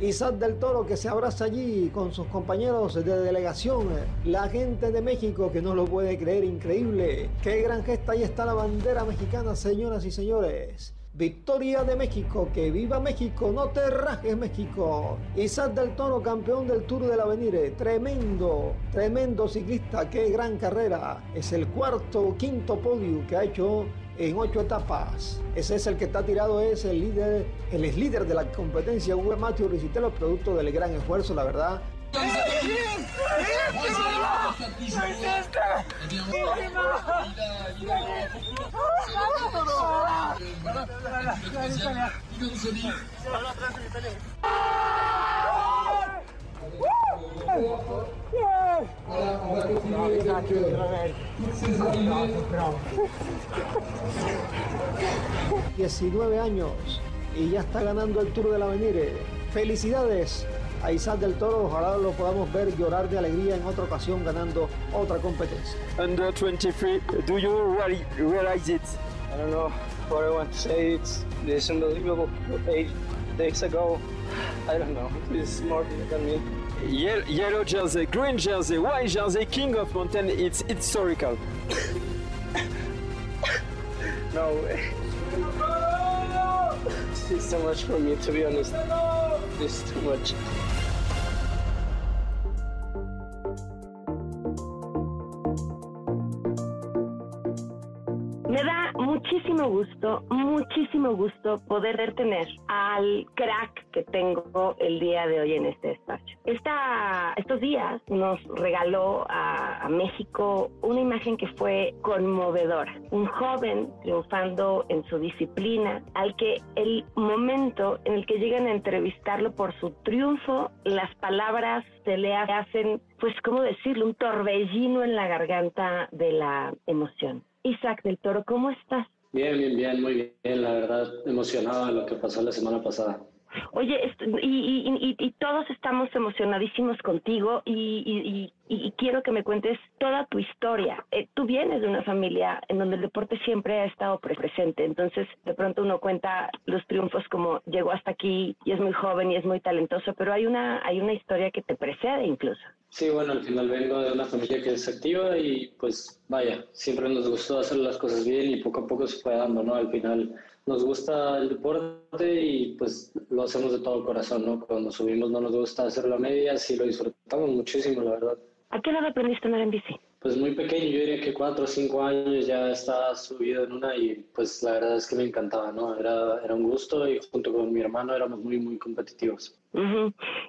Isaac del Toro que se abraza allí con sus compañeros de delegación. La gente de México que no lo puede creer, increíble. Qué gran gesta, ahí está la bandera mexicana, señoras y señores. Victoria de México, que viva México, no te rajes México. Isaac del Toro, campeón del Tour del Avenir, tremendo, tremendo ciclista, qué gran carrera. Es el cuarto, quinto podio que ha hecho en ocho etapas. Ese es el que está tirado, es el líder, el es líder de la competencia, Hugo Matthew Ricitelo, producto del gran esfuerzo, la verdad. ...19 años y ya está ganando el Tour del Avenir. Felicidades a Isaac del Toro, ojalá lo podamos ver llorar de alegría en otra ocasión ganando otra competencia. under 23 do you really realize it i don't know what i want to say. It's this unbelievable eight days ago. I don't know. It's more than me yellow jersey green jersey white jersey king of mountain it's historical. No way. It's too much for me to be honest. This is too much. Me da muchísimo gusto, muchísimo gusto poder tener al crack que tengo el día de hoy en este espacio. Esta, estos días nos regaló a, a México una imagen que fue conmovedora. Un joven triunfando en su disciplina, al que el momento en el que llegan a entrevistarlo por su triunfo, las palabras se le hacen, pues, ¿cómo decirlo? Un torbellino en la garganta de la emoción. Isaac del Toro, ¿cómo estás? Bien, bien, bien, muy bien, la verdad, emocionado de lo que pasó la semana pasada. Oye, est- y, y- y- todos estamos emocionadísimos contigo y, quiero que me cuentes toda tu historia. Eh, tú vienes de una familia en donde el deporte siempre ha estado pre- presente, entonces de pronto uno cuenta los triunfos como llegó hasta aquí y es muy joven y es muy talentoso, pero hay una, hay una historia que te precede incluso. Sí, bueno, al final vengo de una familia que es activa y pues vaya, siempre nos gustó hacer las cosas bien y poco a poco se fue dando, ¿no? Al final nos gusta el deporte y pues lo hacemos de todo corazón, ¿no? Cuando subimos no nos gusta hacerlo a medias y lo disfrutamos muchísimo, la verdad. ¿A qué edad aprendiste a andar en bici? Pues muy pequeño, yo diría que cuatro o cinco años ya estaba subido en una y pues la verdad es que me encantaba, ¿no? Era, era un gusto y junto con mi hermano éramos muy, muy competitivos.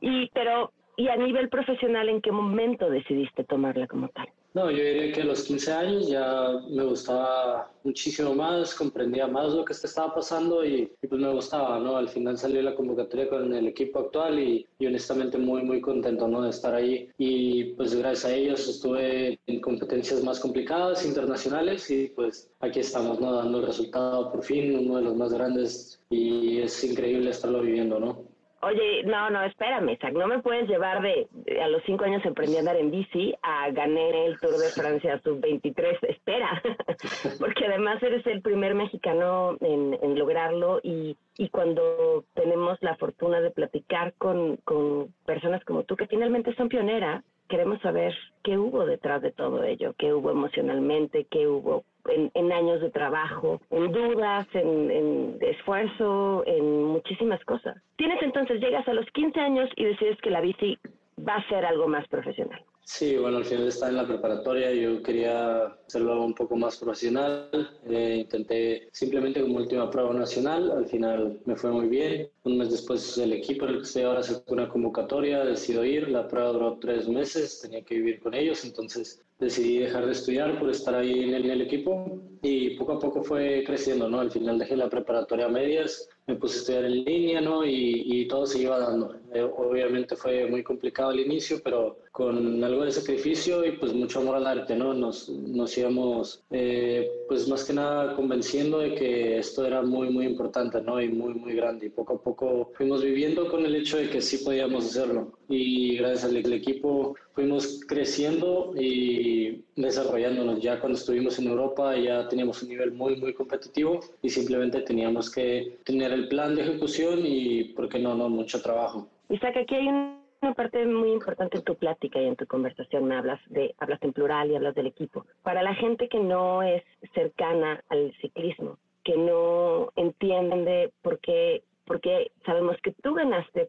Y pero y a nivel profesional, ¿en qué momento decidiste tomarla como tal? No, yo diría que a los 15 años ya me gustaba muchísimo más, comprendía más lo que estaba pasando y, y pues me gustaba, ¿no? Al final salió la convocatoria con el equipo actual y, y honestamente muy, muy contento, ¿no? De estar ahí y pues gracias a ellos estuve en competencias más complicadas, internacionales y pues aquí estamos, ¿no? Dando el resultado por fin, uno de los más grandes y es increíble estarlo viviendo, ¿no? Oye, no, no, espérame, no me puedes llevar de, a los cinco años aprendí a andar en bici a gané el Tour de Francia sub-23, espera, porque además eres el primer mexicano en, en lograrlo y, y cuando tenemos la fortuna de platicar con, con personas como tú, que finalmente son pioneras, queremos saber qué hubo detrás de todo ello, qué hubo emocionalmente, qué hubo en, en años de trabajo, en dudas, en, en esfuerzo, en muchísimas cosas. Tienes entonces, llegas a los 15 años y decides que la bici va a ser algo más profesional. Sí, bueno, al final estaba en la preparatoria, yo quería hacerlo un poco más profesional, eh, intenté simplemente como última prueba nacional, al final me fue muy bien, un mes después el equipo en el que estoy ahora sacó una convocatoria, decido ir, la prueba duró tres meses, tenía que vivir con ellos, entonces decidí dejar de estudiar por estar ahí en el, en el equipo y poco a poco fue creciendo, ¿no? Al final dejé la preparatoria a medias, me puse a estudiar en línea, ¿no? Y, y todo se iba dando. Eh, obviamente fue muy complicado al inicio, pero con algo de sacrificio y pues mucho amor al arte, ¿no? Nos, nos íbamos, eh, pues más que nada convenciendo de que esto era muy, muy importante, ¿no? Y muy, muy grande. Y poco a poco fuimos viviendo con el hecho de que sí podíamos hacerlo. Y gracias al, equipo fuimos creciendo y desarrollándonos. Ya cuando estuvimos en Europa ya teníamos un nivel muy, muy competitivo y simplemente teníamos que tener el plan de ejecución y, ¿por qué no, no mucho trabajo. Isaac, aquí hay una parte muy importante en tu plática y en tu conversación. Me hablas de, hablas en plural y hablas del equipo. Para la gente que no es cercana al ciclismo, que no entiende por qué, porque sabemos que tú ganaste,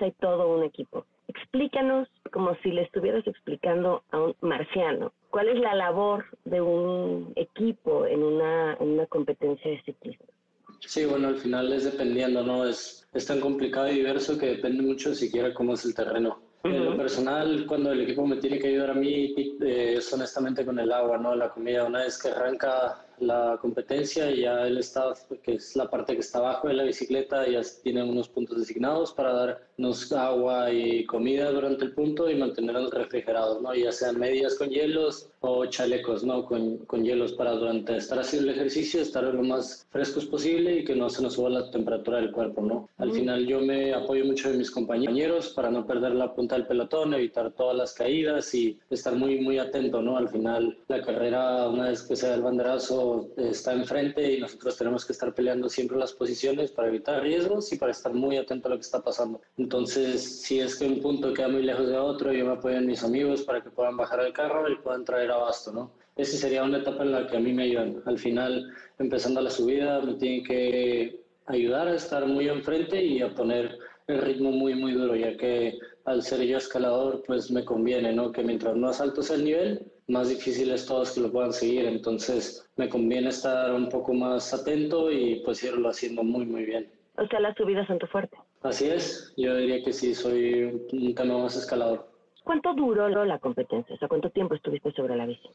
hay todo un equipo. Explícanos como si le estuvieras explicando a un marciano cuál es la labor de un equipo en una, en una competencia de ciclismo. Sí, bueno, al final es dependiendo, ¿no? Es, es tan complicado y diverso que depende mucho siquiera cómo es el terreno. En lo personal, cuando el equipo me tiene que ayudar a mí, eh, es honestamente con el agua, ¿no? La comida. Una vez que arranca la competencia y ya el staff, que es la parte que está abajo de la bicicleta, ya tiene unos puntos designados para darnos agua y comida durante el punto y mantenernos refrigerados, ¿no? Ya sean medias con hielos o chalecos, ¿no? Con, con hielos para durante estar haciendo el ejercicio, estar lo más frescos posible y que no se nos suba la temperatura del cuerpo, ¿no? Al final yo me apoyo mucho de mis compañeros para no perder la punta del pelotón, evitar todas las caídas y estar muy, muy atento, ¿no? Al final la carrera, una vez que se da el banderazo, está enfrente y nosotros tenemos que estar peleando siempre las posiciones para evitar riesgos y para estar muy atento a lo que está pasando. Entonces, si es que un punto queda muy lejos de otro, yo me apoyo en mis amigos para que puedan bajar al carro y puedan traer abasto, ¿no? Esa sería una etapa en la que a mí me ayudan. Al final, empezando la subida, me tienen que ayudar a estar muy enfrente y a poner el ritmo muy, muy duro, ya que al ser yo escalador, pues me conviene, ¿no? Que mientras más alto sea el nivel, más difícil es todos que lo puedan seguir. Entonces, me conviene estar un poco más atento y pues irlo haciendo muy, muy bien. O sea, las subidas son tu fuerte. Así es, yo diría que sí, soy un tema más escalador. ¿Cuánto duró la competencia? O sea, ¿cuánto tiempo estuviste sobre la bici?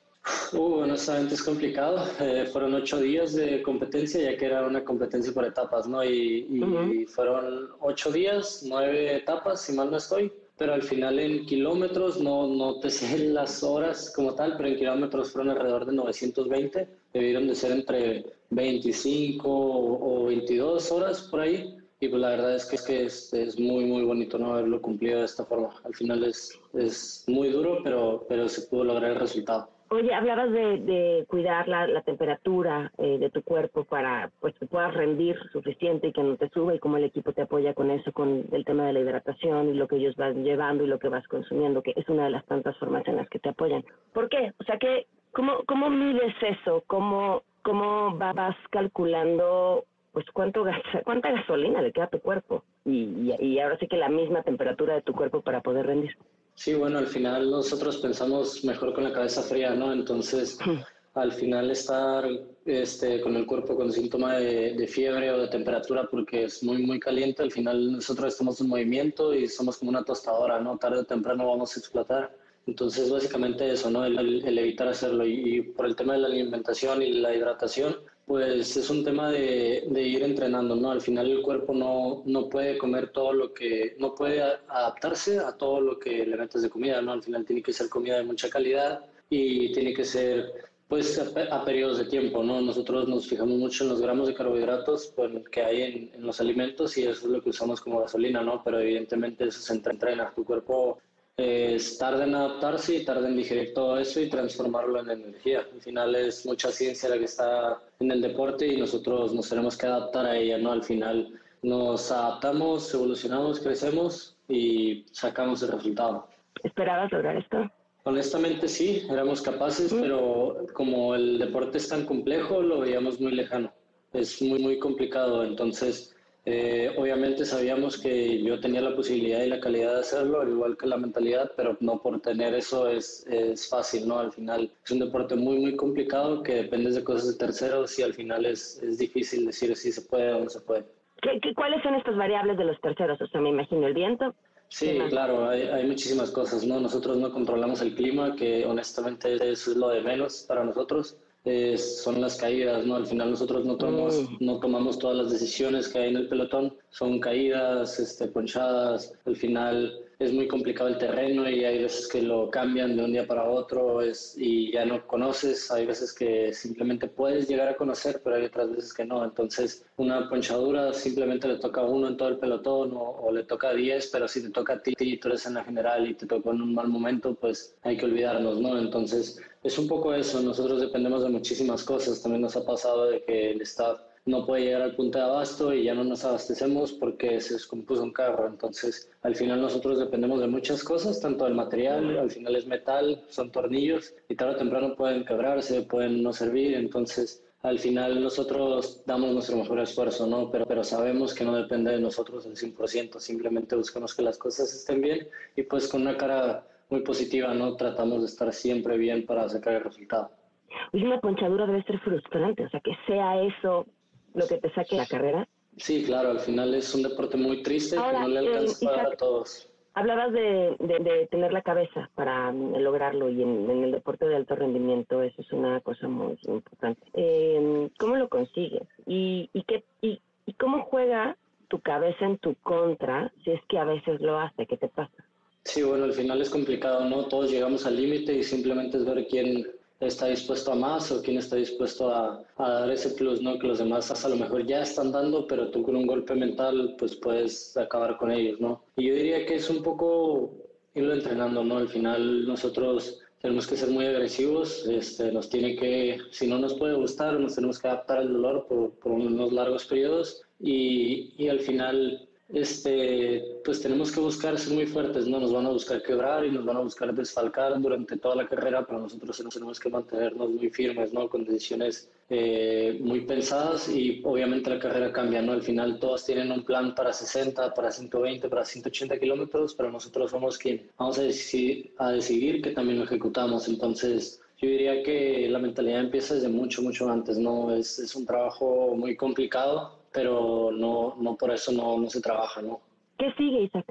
Uh, honestamente es complicado. Eh, fueron ocho días de competencia, ya que era una competencia por etapas, ¿no? Y, y uh -huh. fueron ocho días, nueve etapas, si mal no estoy pero al final en kilómetros, no, no te sé las horas como tal, pero en kilómetros fueron alrededor de 920, debieron de ser entre 25 o 22 horas por ahí, y pues la verdad es que es, que es, es muy, muy bonito no haberlo cumplido de esta forma. Al final es, es muy duro, pero, pero se pudo lograr el resultado. Oye, hablabas de, de cuidar la, la temperatura eh, de tu cuerpo para pues que puedas rendir suficiente y que no te suba y cómo el equipo te apoya con eso, con el tema de la hidratación y lo que ellos van llevando y lo que vas consumiendo, que es una de las tantas formas en las que te apoyan. ¿Por qué? O sea, que ¿cómo, cómo mides eso? ¿Cómo, cómo vas calculando pues cuánto cuánta gasolina le queda a tu cuerpo? Y, y, y ahora sí que la misma temperatura de tu cuerpo para poder rendir. Sí, bueno, al final nosotros pensamos mejor con la cabeza fría, ¿no? Entonces, al final estar este, con el cuerpo con síntoma de, de, fiebre o de temperatura porque es muy, muy caliente, al final nosotros estamos en movimiento y somos como una tostadora, ¿no? Tarde o temprano vamos a explotar. Entonces, básicamente eso, ¿no? El, el evitar hacerlo. Y, y, por el tema de la alimentación y la hidratación, pues es un tema de, de, ir entrenando, ¿no? Al final el cuerpo no, no puede comer todo lo que, no puede adaptarse a todo lo que le metes de comida, ¿no? Al final tiene que ser comida de mucha calidad y tiene que ser, pues, a, periodos de tiempo, ¿no? Nosotros nos fijamos mucho en los gramos de carbohidratos que hay en, en, los alimentos y eso es lo que usamos como gasolina, ¿no? Pero evidentemente eso se entrena. Tu cuerpo es tarda en adaptarse y tarda en digerir todo eso y transformarlo en energía. Al final es mucha ciencia la que está en el deporte y nosotros nos tenemos que adaptar a ella, ¿no? Al final nos adaptamos, evolucionamos, crecemos y sacamos el resultado. ¿Esperabas lograr esto? Honestamente sí, éramos capaces, ¿Sí? pero como el deporte es tan complejo, lo veíamos muy lejano. Es muy, muy complicado. Entonces, Eh, obviamente sabíamos que yo tenía la posibilidad y la calidad de hacerlo, al igual que la mentalidad, pero no por tener eso es, es fácil, ¿no? Al final es un deporte muy, muy complicado que depende de cosas de terceros y al final es, es difícil decir si se puede o no se puede. ¿Qué, qué, cuáles son estas variables de los terceros? O sea, me imagino el viento. Sí, claro, hay, hay, muchísimas cosas, ¿no? Nosotros no controlamos el clima, que honestamente eso es lo de menos para nosotros. Eh, son las caídas, ¿no? Al final nosotros no tomamos, mm. no tomamos todas las decisiones que hay en el pelotón, son caídas, este, ponchadas, al final es muy complicado el terreno y hay veces que lo cambian de un día para otro es, y ya no conoces, hay veces que simplemente puedes llegar a conocer, pero hay otras veces que no. Entonces, una ponchadura simplemente le toca a uno en todo el pelotón o, le toca a 10, pero si te toca a ti y tú eres en la general y te tocó en un mal momento, pues hay que olvidarnos, ¿no? Entonces, es un poco eso, nosotros dependemos de muchísimas cosas, también nos ha pasado de que el staff no puede llegar al punto de abasto y ya no nos abastecemos porque se descompuso un carro. Entonces, al final nosotros dependemos de muchas cosas, tanto del material, al final es metal, son tornillos y tarde o temprano pueden quebrarse, pueden no servir. Entonces, al final nosotros damos nuestro mejor esfuerzo, ¿no? Pero, pero sabemos que no depende de nosotros al 100%, simplemente buscamos que las cosas estén bien y pues con una cara muy positiva, ¿no? Tratamos de estar siempre bien para sacar el resultado. Una ponchadura debe ser frustrante, o sea, que sea eso lo que te saque la carrera? Sí, claro, al final es un deporte muy triste que no le alcanza para a todos. Hablabas de, de, tener la cabeza para mm, lograrlo y en, el deporte de alto rendimiento eso es una cosa muy importante. Eh, ¿Cómo lo consigues? ¿Y, y, qué, y, ¿Y cómo juega tu cabeza en tu contra si es que a veces lo hace? ¿Qué te pasa? Sí, bueno, al final es complicado, ¿no? Todos llegamos al límite y simplemente es ver quién, está dispuesto a más o quién está dispuesto a, dar ese plus, ¿no? Que los demás a lo mejor ya están dando, pero tú con un golpe mental pues puedes acabar con ellos, ¿no? Y yo diría que es un poco irlo entrenando, ¿no? Al final nosotros tenemos que ser muy agresivos, este, nos tiene que, si no nos puede gustar, nos tenemos que adaptar al dolor por, por unos largos periodos y, y al final este, pues tenemos que buscar ser muy fuertes, ¿no? Nos van a buscar quebrar y nos van a buscar desfalcar durante toda la carrera, pero nosotros tenemos que mantenernos muy firmes, ¿no? Con decisiones eh, muy pensadas y obviamente la carrera cambia, ¿no? Al final todos tienen un plan para 60, para 120, para 180 kilómetros, pero nosotros somos quien vamos a decidir, a decidir que también lo ejecutamos. Entonces, yo diría que la mentalidad empieza desde mucho, mucho antes, ¿no? Es, es un trabajo muy complicado, pero no, no por eso no, no se trabaja, ¿no? ¿Qué sigue, Isaac?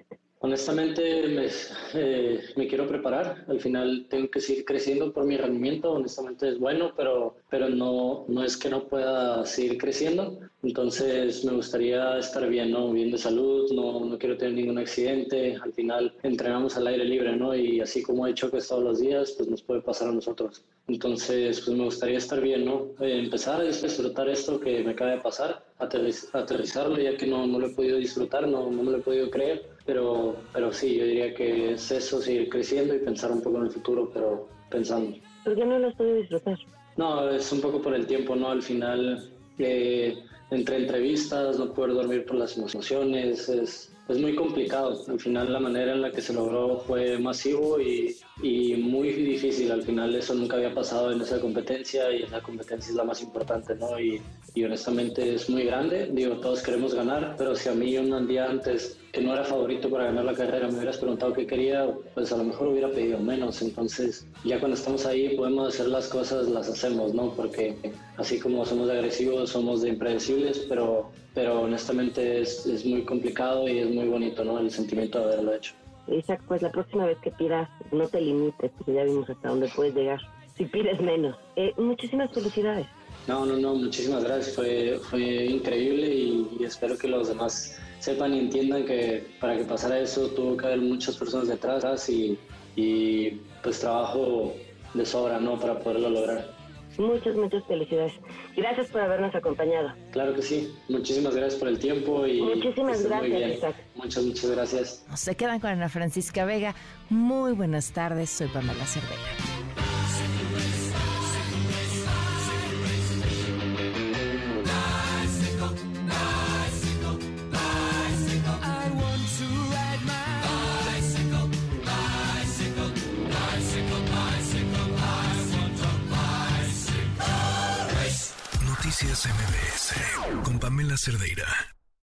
Honestamente me, eh, me, quiero preparar. Al final tengo que seguir creciendo por mi rendimiento. Honestamente es bueno, pero, pero no, no es que no pueda seguir creciendo. Entonces me gustaría estar bien, ¿no? Bien de salud, no, no quiero tener ningún accidente. Al final entrenamos al aire libre, ¿no? Y así como he hecho que todos los días, pues nos puede pasar a nosotros. Entonces, pues me gustaría estar bien, ¿no? Eh, empezar a disfrutar esto que me acaba de pasar, aterrizarlo ya que no, no lo he podido disfrutar, no, no me lo he podido creer pero, pero sí, yo diría que es eso, seguir creciendo y pensar un poco en el futuro, pero pensando. ¿Por qué no lo estoy disfrutar? No, es un poco por el tiempo, ¿no? Al final, eh, entre entrevistas, no poder dormir por las emociones, es, es muy complicado. Al final, la manera en la que se logró fue masivo y, y muy difícil. Al final, eso nunca había pasado en esa competencia y esa competencia es la más importante, ¿no? Y, y honestamente es muy grande. Digo, todos queremos ganar, pero si a mí un día antes que no era favorito para ganar la carrera, me hubieras preguntado qué quería, pues a lo mejor hubiera pedido menos. Entonces, ya cuando estamos ahí podemos hacer las cosas, las hacemos, ¿no? Porque así como somos agresivos, somos de impredecibles, pero, pero honestamente es, es muy complicado y es muy bonito, ¿no? El sentimiento de haberlo hecho. Isaac, pues la próxima vez que pidas, no te limites, porque ya vimos hasta dónde puedes llegar. Si pides menos. Eh, muchísimas felicidades. No, no, no, muchísimas gracias. Fue, fue increíble y espero que los demás sepan y entiendan que para que pasara eso tuvo que haber muchas personas detrás y, y pues trabajo de sobra, ¿no? Para poderlo lograr. Muchas, muchas felicidades. Gracias por habernos acompañado. Claro que sí. Muchísimas gracias por el tiempo y. Muchísimas gracias, Isaac. Muchas, muchas gracias. Se quedan con Ana Francisca Vega. Muy buenas tardes. Soy Pamela Cervera. Cerdeira.